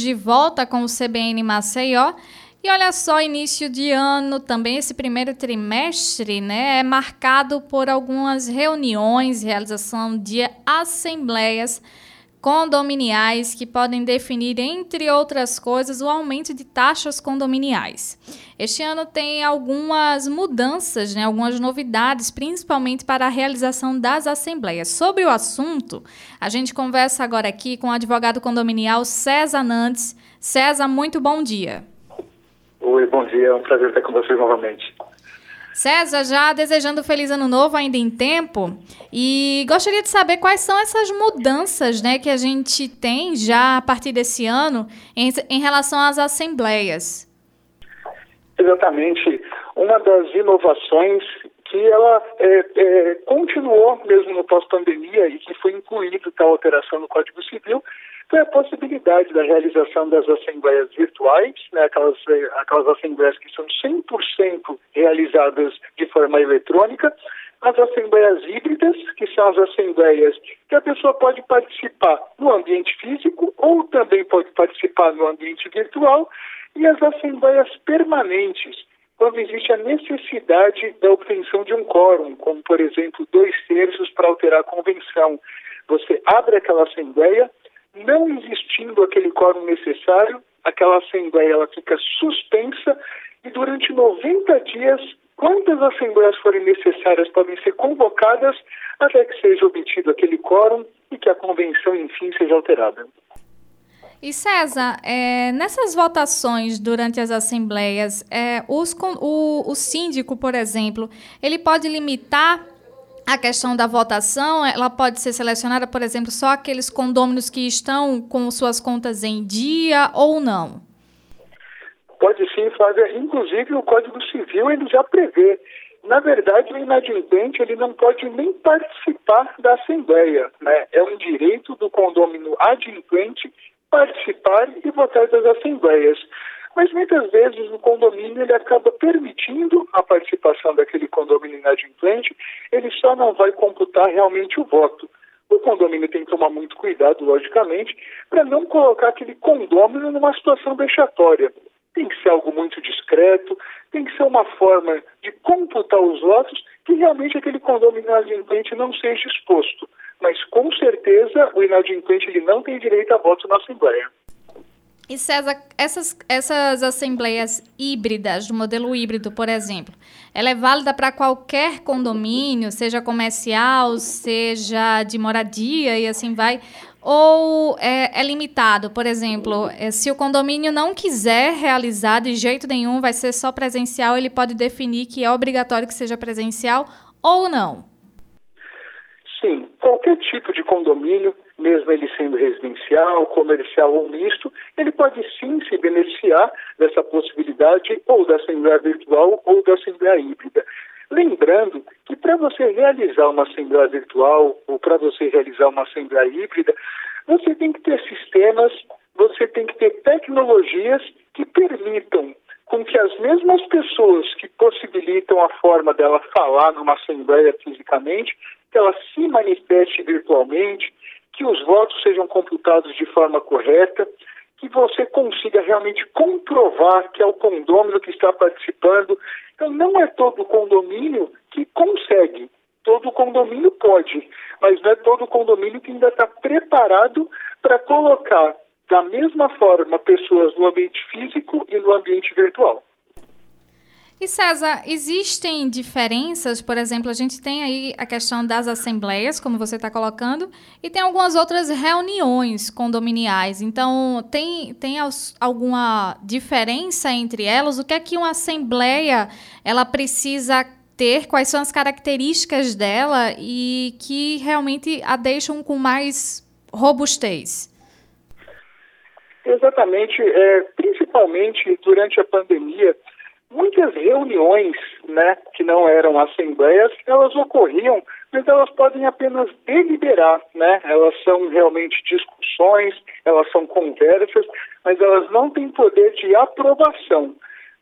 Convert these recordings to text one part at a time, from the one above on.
de volta com o CBN Maceió. E olha só, início de ano, também esse primeiro trimestre, né, é marcado por algumas reuniões, realização de assembleias condominiais que podem definir, entre outras coisas, o aumento de taxas condominiais. Este ano tem algumas mudanças, né, algumas novidades, principalmente para a realização das assembleias. Sobre o assunto, a gente conversa agora aqui com o advogado condominial César Nantes. César, muito bom dia. Oi, bom dia, é um prazer estar com vocês novamente. César, já desejando feliz ano novo ainda em tempo, e gostaria de saber quais são essas mudanças né, que a gente tem já a partir desse ano em, em relação às assembleias. Exatamente. Uma das inovações que ela é, é, continuou mesmo no pós-pandemia e que foi incluído tal alteração no Código Civil foi a possibilidade da realização das assembleias virtuais, né, aquelas, é, aquelas assembleias que são 100% realizadas de forma eletrônica, as assembleias híbridas, que são as assembleias que a pessoa pode participar no ambiente físico ou também pode participar no ambiente virtual, e as assembleias permanentes, quando existe a necessidade da obtenção de um quórum, como, por exemplo, dois terços para alterar a convenção. Você abre aquela assembleia, não existindo aquele quórum necessário, aquela assembleia ela fica suspensa e durante 90 dias, quantas assembleias forem necessárias podem ser convocadas até que seja obtido aquele quórum e que a convenção, enfim, seja alterada. E César, é, nessas votações durante as assembleias, é, os, o, o síndico, por exemplo, ele pode limitar a questão da votação, ela pode ser selecionada, por exemplo, só aqueles condôminos que estão com suas contas em dia ou não? Pode sim, Flávia. Inclusive, o Código Civil ele já prevê. Na verdade, o inadimplente ele não pode nem participar da Assembleia. Né? É um direito do condômino adimplente participar e votar das assembleias. Mas muitas vezes o condomínio ele acaba permitindo a participação daquele condomínio inadimplente, ele só não vai computar realmente o voto. O condomínio tem que tomar muito cuidado, logicamente, para não colocar aquele condomínio numa situação vexatória. Tem que ser algo muito discreto, tem que ser uma forma de computar os votos que realmente aquele condomínio inadimplente não seja exposto mas com certeza o inadimplente ele não tem direito a voto na Assembleia. E César, essas, essas assembleias híbridas, do modelo híbrido, por exemplo, ela é válida para qualquer condomínio, seja comercial, seja de moradia e assim vai? Ou é, é limitado? Por exemplo, é, se o condomínio não quiser realizar de jeito nenhum, vai ser só presencial, ele pode definir que é obrigatório que seja presencial ou não? Sim, qualquer tipo de condomínio, mesmo ele sendo residencial, comercial ou misto, ele pode sim se beneficiar dessa possibilidade ou da assembleia virtual ou da assembleia híbrida. Lembrando que para você realizar uma assembleia virtual ou para você realizar uma assembleia híbrida, você tem que ter sistemas, você tem que ter tecnologias que permitam com que as mesmas pessoas que possibilitam a forma dela falar numa assembleia fisicamente que ela se manifeste virtualmente, que os votos sejam computados de forma correta, que você consiga realmente comprovar que é o condômino que está participando. Então, não é todo condomínio que consegue. Todo condomínio pode, mas não é todo condomínio que ainda está preparado para colocar da mesma forma pessoas no ambiente físico e no ambiente virtual. E César, existem diferenças? Por exemplo, a gente tem aí a questão das assembleias, como você está colocando, e tem algumas outras reuniões condominiais. Então, tem, tem alguma diferença entre elas? O que é que uma assembleia ela precisa ter? Quais são as características dela e que realmente a deixam com mais robustez? Exatamente, é, principalmente durante a pandemia muitas reuniões, né, que não eram assembleias, elas ocorriam, mas elas podem apenas deliberar, né? Elas são realmente discussões, elas são conversas, mas elas não têm poder de aprovação.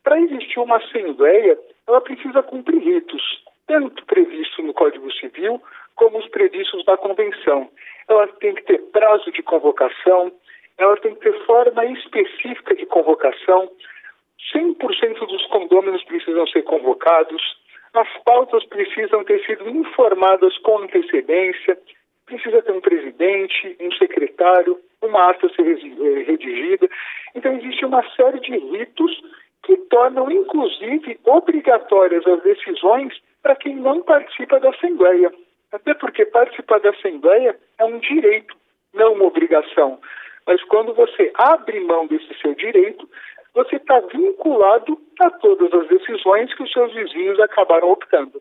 Para existir uma assembleia, ela precisa cumprir ritos, tanto previsto no Código Civil como os previstos na Convenção. Ela tem que ter prazo de convocação, ela tem que ter forma específica de convocação, 100% dos condôminos precisam ser convocados, as pautas precisam ter sido informadas com antecedência, precisa ter um presidente, um secretário, uma ata ser eh, redigida. Então, existe uma série de ritos que tornam, inclusive, obrigatórias as decisões para quem não participa da Assembleia. Até porque participar da Assembleia é um direito, não uma obrigação. Mas quando você abre mão desse seu direito, você está vinculado a todas as decisões que os seus vizinhos acabaram optando.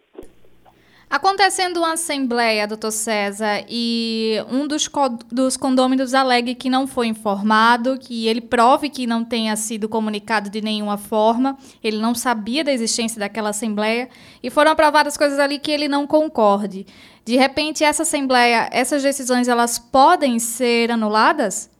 Acontecendo uma assembleia, doutor César, e um dos, co dos condôminos alegue que não foi informado, que ele prove que não tenha sido comunicado de nenhuma forma, ele não sabia da existência daquela assembleia, e foram aprovadas coisas ali que ele não concorde. De repente, essa assembleia, essas decisões, elas podem ser anuladas?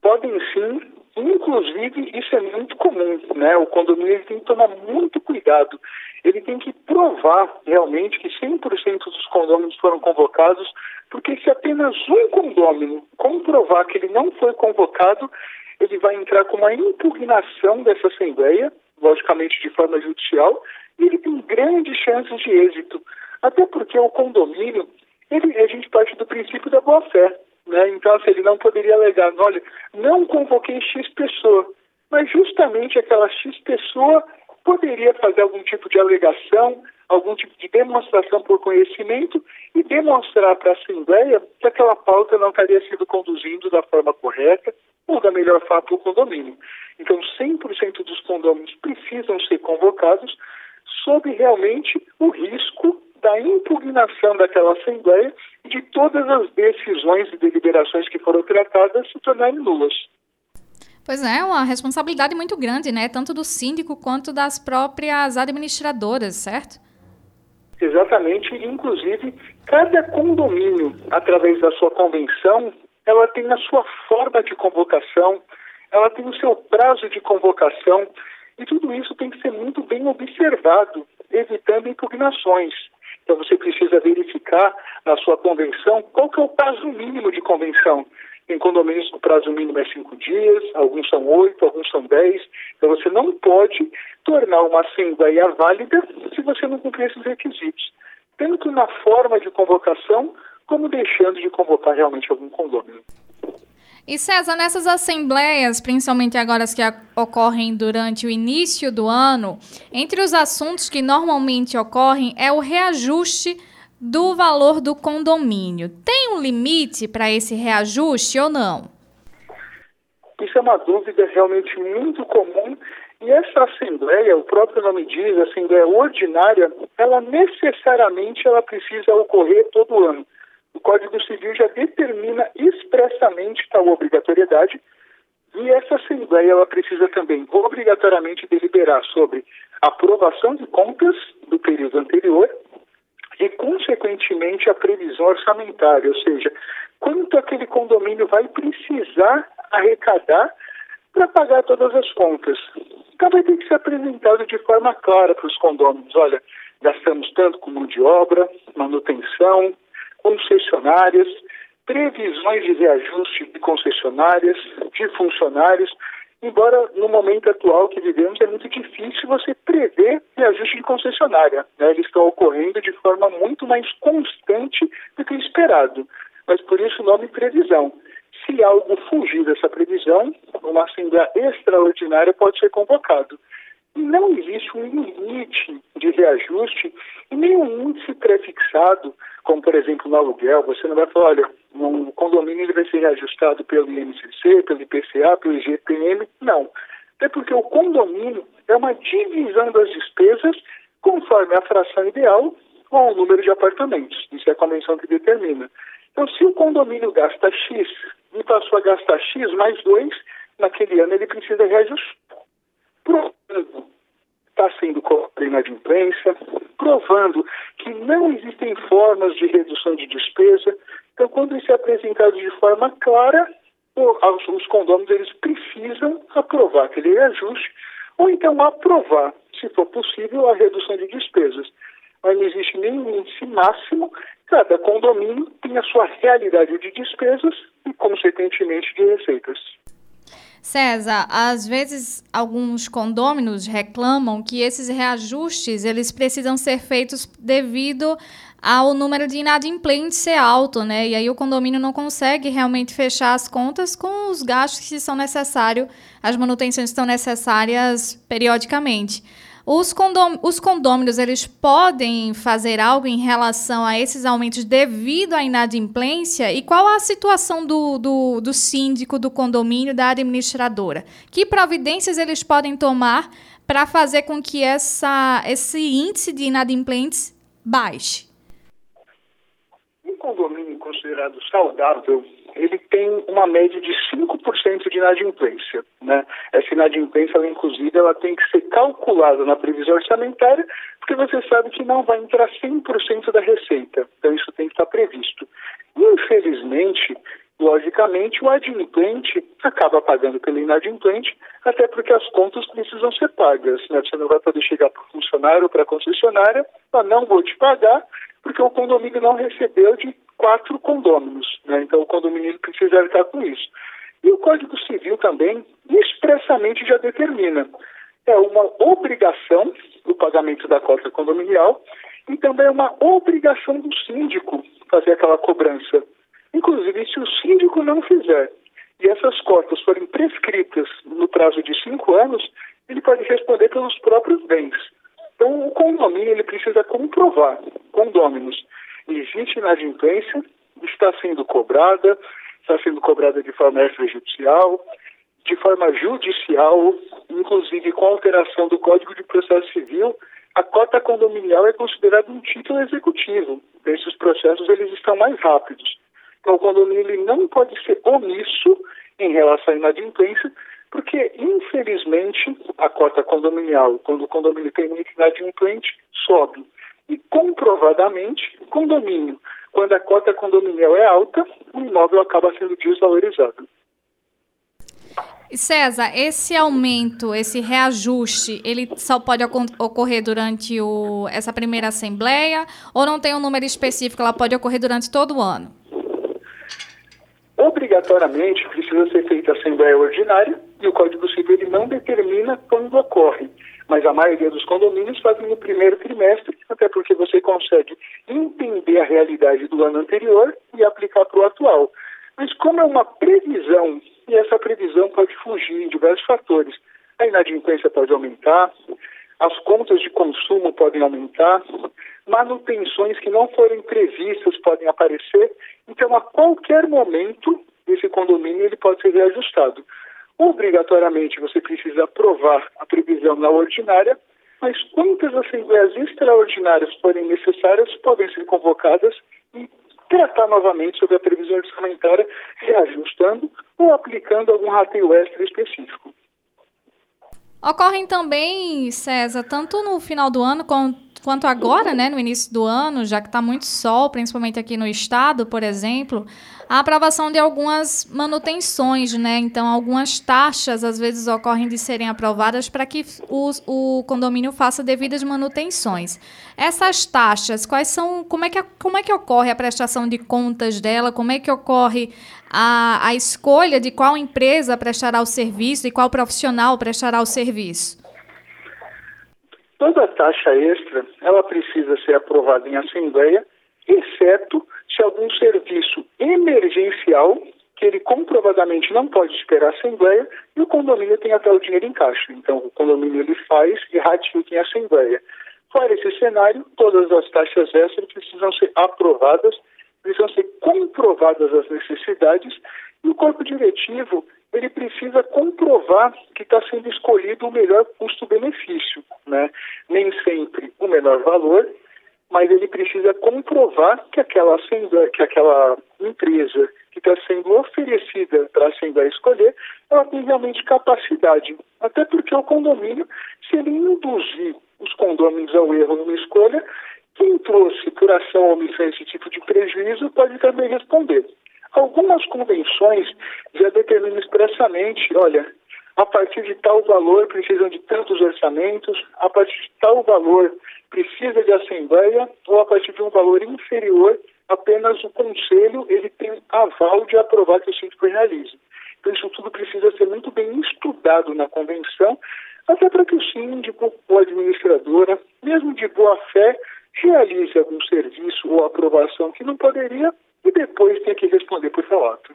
Podem sim, inclusive isso é muito comum, né? O condomínio tem que tomar muito cuidado. Ele tem que provar realmente que 100% dos condôminos foram convocados, porque se apenas um condômino comprovar que ele não foi convocado, ele vai entrar com uma impugnação dessa assembleia, logicamente de forma judicial, e ele tem grandes chances de êxito. Até porque o condomínio, ele, a gente parte do princípio da boa-fé. Né? Então, assim, ele não poderia alegar, olha, não convoquei X pessoa, mas justamente aquela X pessoa poderia fazer algum tipo de alegação, algum tipo de demonstração por conhecimento e demonstrar para a Assembleia que aquela pauta não estaria sido conduzindo da forma correta ou da melhor forma para o condomínio. Então, 100% dos condôminos precisam ser convocados sob realmente o risco da impugnação daquela Assembleia e de todas as decisões e deliberações que foram tratadas se tornarem nulas. Pois é, uma responsabilidade muito grande, né? Tanto do síndico quanto das próprias administradoras, certo? Exatamente. Inclusive, cada condomínio, através da sua convenção, ela tem a sua forma de convocação, ela tem o seu prazo de convocação, e tudo isso tem que ser muito bem observado, evitando impugnações. Então você precisa verificar na sua convenção qual que é o prazo mínimo de convenção. Em condomínios o prazo mínimo é cinco dias, alguns são oito, alguns são dez. Então você não pode tornar uma assembleia válida se você não cumprir esses requisitos. Tanto na forma de convocação, como deixando de convocar realmente algum condomínio. E César, nessas assembleias, principalmente agora as que ocorrem durante o início do ano, entre os assuntos que normalmente ocorrem é o reajuste do valor do condomínio. Tem um limite para esse reajuste ou não? Isso é uma dúvida realmente muito comum e essa assembleia, o próprio nome diz, assembleia ordinária, ela necessariamente ela precisa ocorrer todo ano. O Código Civil já determina expressamente tal obrigatoriedade e essa Assembleia ela precisa também obrigatoriamente deliberar sobre aprovação de contas do período anterior e, consequentemente, a previsão orçamentária, ou seja, quanto aquele condomínio vai precisar arrecadar para pagar todas as contas. Então vai ter que ser apresentado de forma clara para os condôminos. Olha, gastamos tanto com mão de obra, manutenção, concessionárias, previsões de reajuste de concessionárias, de funcionários, embora no momento atual que vivemos é muito difícil você prever reajuste de concessionária. Né? Eles estão ocorrendo de forma muito mais constante do que esperado. Mas por isso o nome previsão. Se algo fugir dessa previsão, uma assembleia extraordinária pode ser convocado não existe um limite de reajuste e nenhum índice prefixado, como por exemplo no aluguel. Você não vai falar, olha, um condomínio ele vai ser reajustado pelo INCC, pelo IPCA, pelo IGPM. Não. Até porque o condomínio é uma divisão das despesas conforme a fração ideal ou o número de apartamentos. Isso é a convenção que determina. Então, se o condomínio gasta X e passou a gastar X mais 2, naquele ano ele precisa reajustar provando está sendo cobrado inadimplência, provando que não existem formas de redução de despesa. Então, quando isso é apresentado de forma clara, os condôminos eles precisam aprovar aquele reajuste ou então aprovar, se for possível, a redução de despesas. Mas não existe nenhum índice máximo, cada condomínio tem a sua realidade de despesas e, consequentemente, de receitas. César, às vezes alguns condôminos reclamam que esses reajustes eles precisam ser feitos devido ao número de inadimplentes ser alto, né? E aí o condomínio não consegue realmente fechar as contas com os gastos que são necessários, as manutenções que são necessárias periodicamente. Os, condom os condôminos, eles podem fazer algo em relação a esses aumentos devido à inadimplência? E qual a situação do, do, do síndico, do condomínio, da administradora? Que providências eles podem tomar para fazer com que essa, esse índice de inadimplentes baixe? Um condomínio considerado saudável ele tem uma média de 5% de inadimplência. Né? Essa inadimplência, ela, inclusive, ela tem que ser calculada na previsão orçamentária, porque você sabe que não vai entrar 100% da receita. Então, isso tem que estar previsto. Infelizmente, logicamente, o adimplente acaba pagando pelo inadimplente, até porque as contas precisam ser pagas. Né? Você não vai poder chegar para o funcionário ou para a concessionária, ah, não vou te pagar, porque o condomínio não recebeu de quatro condôminos. Né? Então, o condomínio precisa arcar com isso. E o Código Civil também expressamente já determina. É uma obrigação o pagamento da cota condominial e também é uma obrigação do síndico fazer aquela cobrança. Inclusive, se o síndico não fizer e essas cotas forem prescritas no prazo de cinco anos, ele pode responder pelos próprios bens. Então, o condomínio ele precisa comprovar, condôminos, existe inadimplência, está sendo cobrada, está sendo cobrada de forma extrajudicial, de forma judicial, inclusive com alteração do Código de Processo Civil, a cota condominial é considerada um título executivo. Esses processos eles estão mais rápidos. Então, o condomínio não pode ser omisso em relação à inadimplência, porque, infelizmente, a cota condominial, quando o condomínio tem uma inadimplente, sobe. E comprovadamente, condomínio, quando a cota condominial é alta, o imóvel acaba sendo desvalorizado. César, esse aumento, esse reajuste, ele só pode ocorrer durante o, essa primeira assembleia ou não tem um número específico, ela pode ocorrer durante todo o ano? Obrigatoriamente precisa ser feita a assembleia ordinária e o Código Civil não determina quando ocorre mas a maioria dos condomínios fazem no primeiro trimestre, até porque você consegue entender a realidade do ano anterior e aplicar para o atual. Mas como é uma previsão, e essa previsão pode fugir em diversos fatores, a inadimplência pode aumentar, as contas de consumo podem aumentar, manutenções que não forem previstas podem aparecer, então a qualquer momento esse condomínio ele pode ser reajustado. Obrigatoriamente você precisa aprovar a previsão na ordinária, mas quantas assembleias extraordinárias forem necessárias podem ser convocadas e tratar novamente sobre a previsão orçamentária, reajustando ou aplicando algum rateio extra específico. Ocorrem também, César, tanto no final do ano quanto agora, né, no início do ano, já que está muito sol, principalmente aqui no estado, por exemplo, a aprovação de algumas manutenções, né? Então, algumas taxas às vezes ocorrem de serem aprovadas para que o, o condomínio faça devidas manutenções. Essas taxas, quais são, como é que, como é que ocorre a prestação de contas dela? Como é que ocorre a, a escolha de qual empresa prestará o serviço e qual profissional prestará o serviço? Toda taxa extra, ela precisa ser aprovada em assembleia, exceto se algum serviço emergencial que ele comprovadamente não pode esperar a assembleia e o condomínio tem até o dinheiro em caixa. Então, o condomínio ele faz e ratifica em assembleia. Fora esse cenário, todas as taxas extras precisam ser aprovadas, precisam ser comprovadas as necessidades e o corpo diretivo ele precisa comprovar que está sendo escolhido o melhor custo-benefício, né? Nem sempre o menor valor mas ele precisa comprovar que aquela, que aquela empresa que está sendo oferecida para a Assembleia escolher, ela tem realmente capacidade. Até porque o condomínio, se ele induzir os condôminos ao erro numa escolha, quem trouxe por ação ou omissão esse tipo de prejuízo pode também responder. Algumas convenções já determinam expressamente, olha, a partir de tal valor precisam de tantos orçamentos, a partir de tal valor precisa de assembleia ou a partir de um valor inferior apenas o conselho ele tem aval de aprovar que o síndico realize. Então isso tudo precisa ser muito bem estudado na convenção, até para que o síndico ou a administradora, mesmo de boa fé, realize algum serviço ou aprovação que não poderia e depois tenha que responder por seu ato.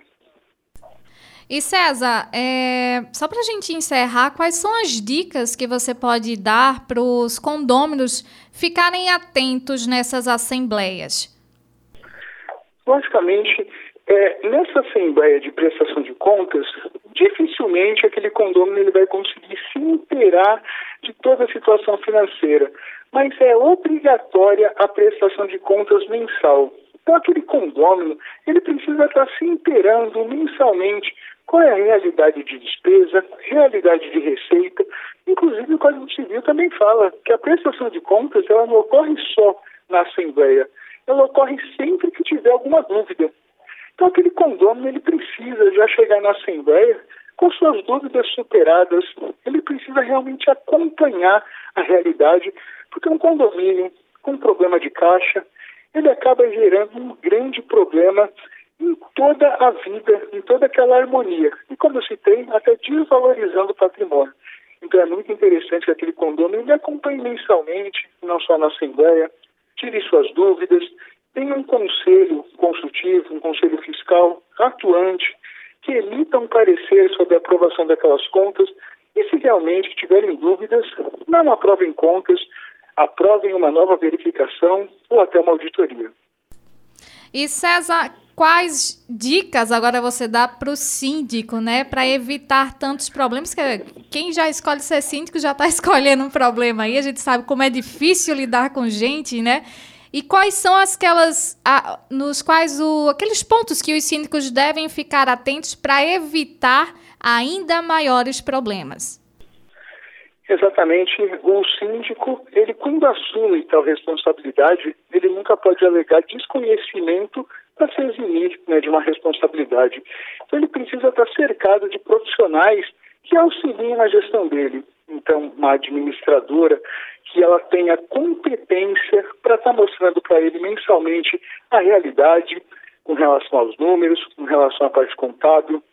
E César, é, só para a gente encerrar, quais são as dicas que você pode dar para os condôminos ficarem atentos nessas assembleias? Logicamente, é, nessa assembleia de prestação de contas, dificilmente aquele condômino ele vai conseguir se inteirar de toda a situação financeira, mas é obrigatória a prestação de contas mensal. Então, aquele condômino ele precisa estar se inteirando mensalmente qual é a realidade de despesa, realidade de receita. Inclusive, o Código Civil também fala que a prestação de contas ela não ocorre só na Assembleia, ela ocorre sempre que tiver alguma dúvida. Então, aquele condômino ele precisa já chegar na Assembleia com suas dúvidas superadas, ele precisa realmente acompanhar a realidade, porque um condomínio com problema de caixa, ele acaba gerando um grande problema em toda a vida, em toda aquela harmonia. E como eu citei, até desvalorizando o patrimônio. Então é muito interessante que aquele condomínio me acompanhe mensalmente, não só na Assembleia, tire suas dúvidas, tenha um conselho consultivo, um conselho fiscal atuante, que emita um parecer sobre a aprovação daquelas contas e se realmente tiverem dúvidas, não aprovem contas, aprovem uma nova verificação ou até uma auditoria. E César, quais dicas agora você dá para o síndico, né, para evitar tantos problemas? Que quem já escolhe ser síndico já está escolhendo um problema aí. A gente sabe como é difícil lidar com gente, né? E quais são aquelas a, nos quais o, aqueles pontos que os síndicos devem ficar atentos para evitar ainda maiores problemas? Exatamente, o síndico, ele quando assume tal responsabilidade, ele nunca pode alegar desconhecimento para se eximir né, de uma responsabilidade. Então ele precisa estar cercado de profissionais que auxiliem na gestão dele. Então, uma administradora que ela tenha competência para estar mostrando para ele mensalmente a realidade com relação aos números, com relação à parte contábil,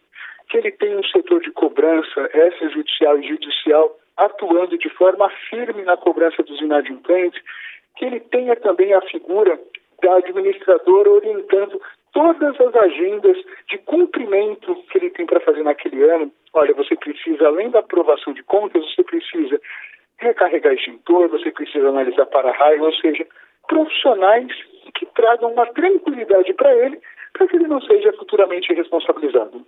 que ele tenha um setor de cobrança extrajudicial e judicial atuando de forma firme na cobrança dos inadimplentes, que ele tenha também a figura da administradora orientando todas as agendas de cumprimento que ele tem para fazer naquele ano. Olha, você precisa, além da aprovação de contas, você precisa recarregar extintor, você precisa analisar para-raio, ou seja, profissionais que tragam uma tranquilidade para ele, para que ele não seja futuramente responsabilizado.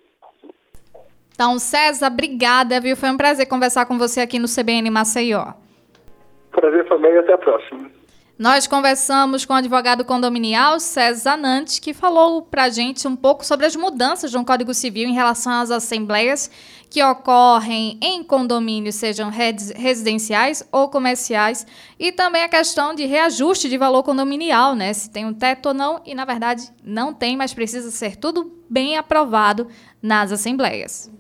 Então, César, obrigada, viu? Foi um prazer conversar com você aqui no CBN Maceió. Prazer também e até a próxima. Nós conversamos com o advogado condominial César Zanantes, que falou para a gente um pouco sobre as mudanças no Código Civil em relação às assembleias que ocorrem em condomínios, sejam residenciais ou comerciais, e também a questão de reajuste de valor condominial, né? Se tem um teto ou não, e na verdade não tem, mas precisa ser tudo bem aprovado nas assembleias.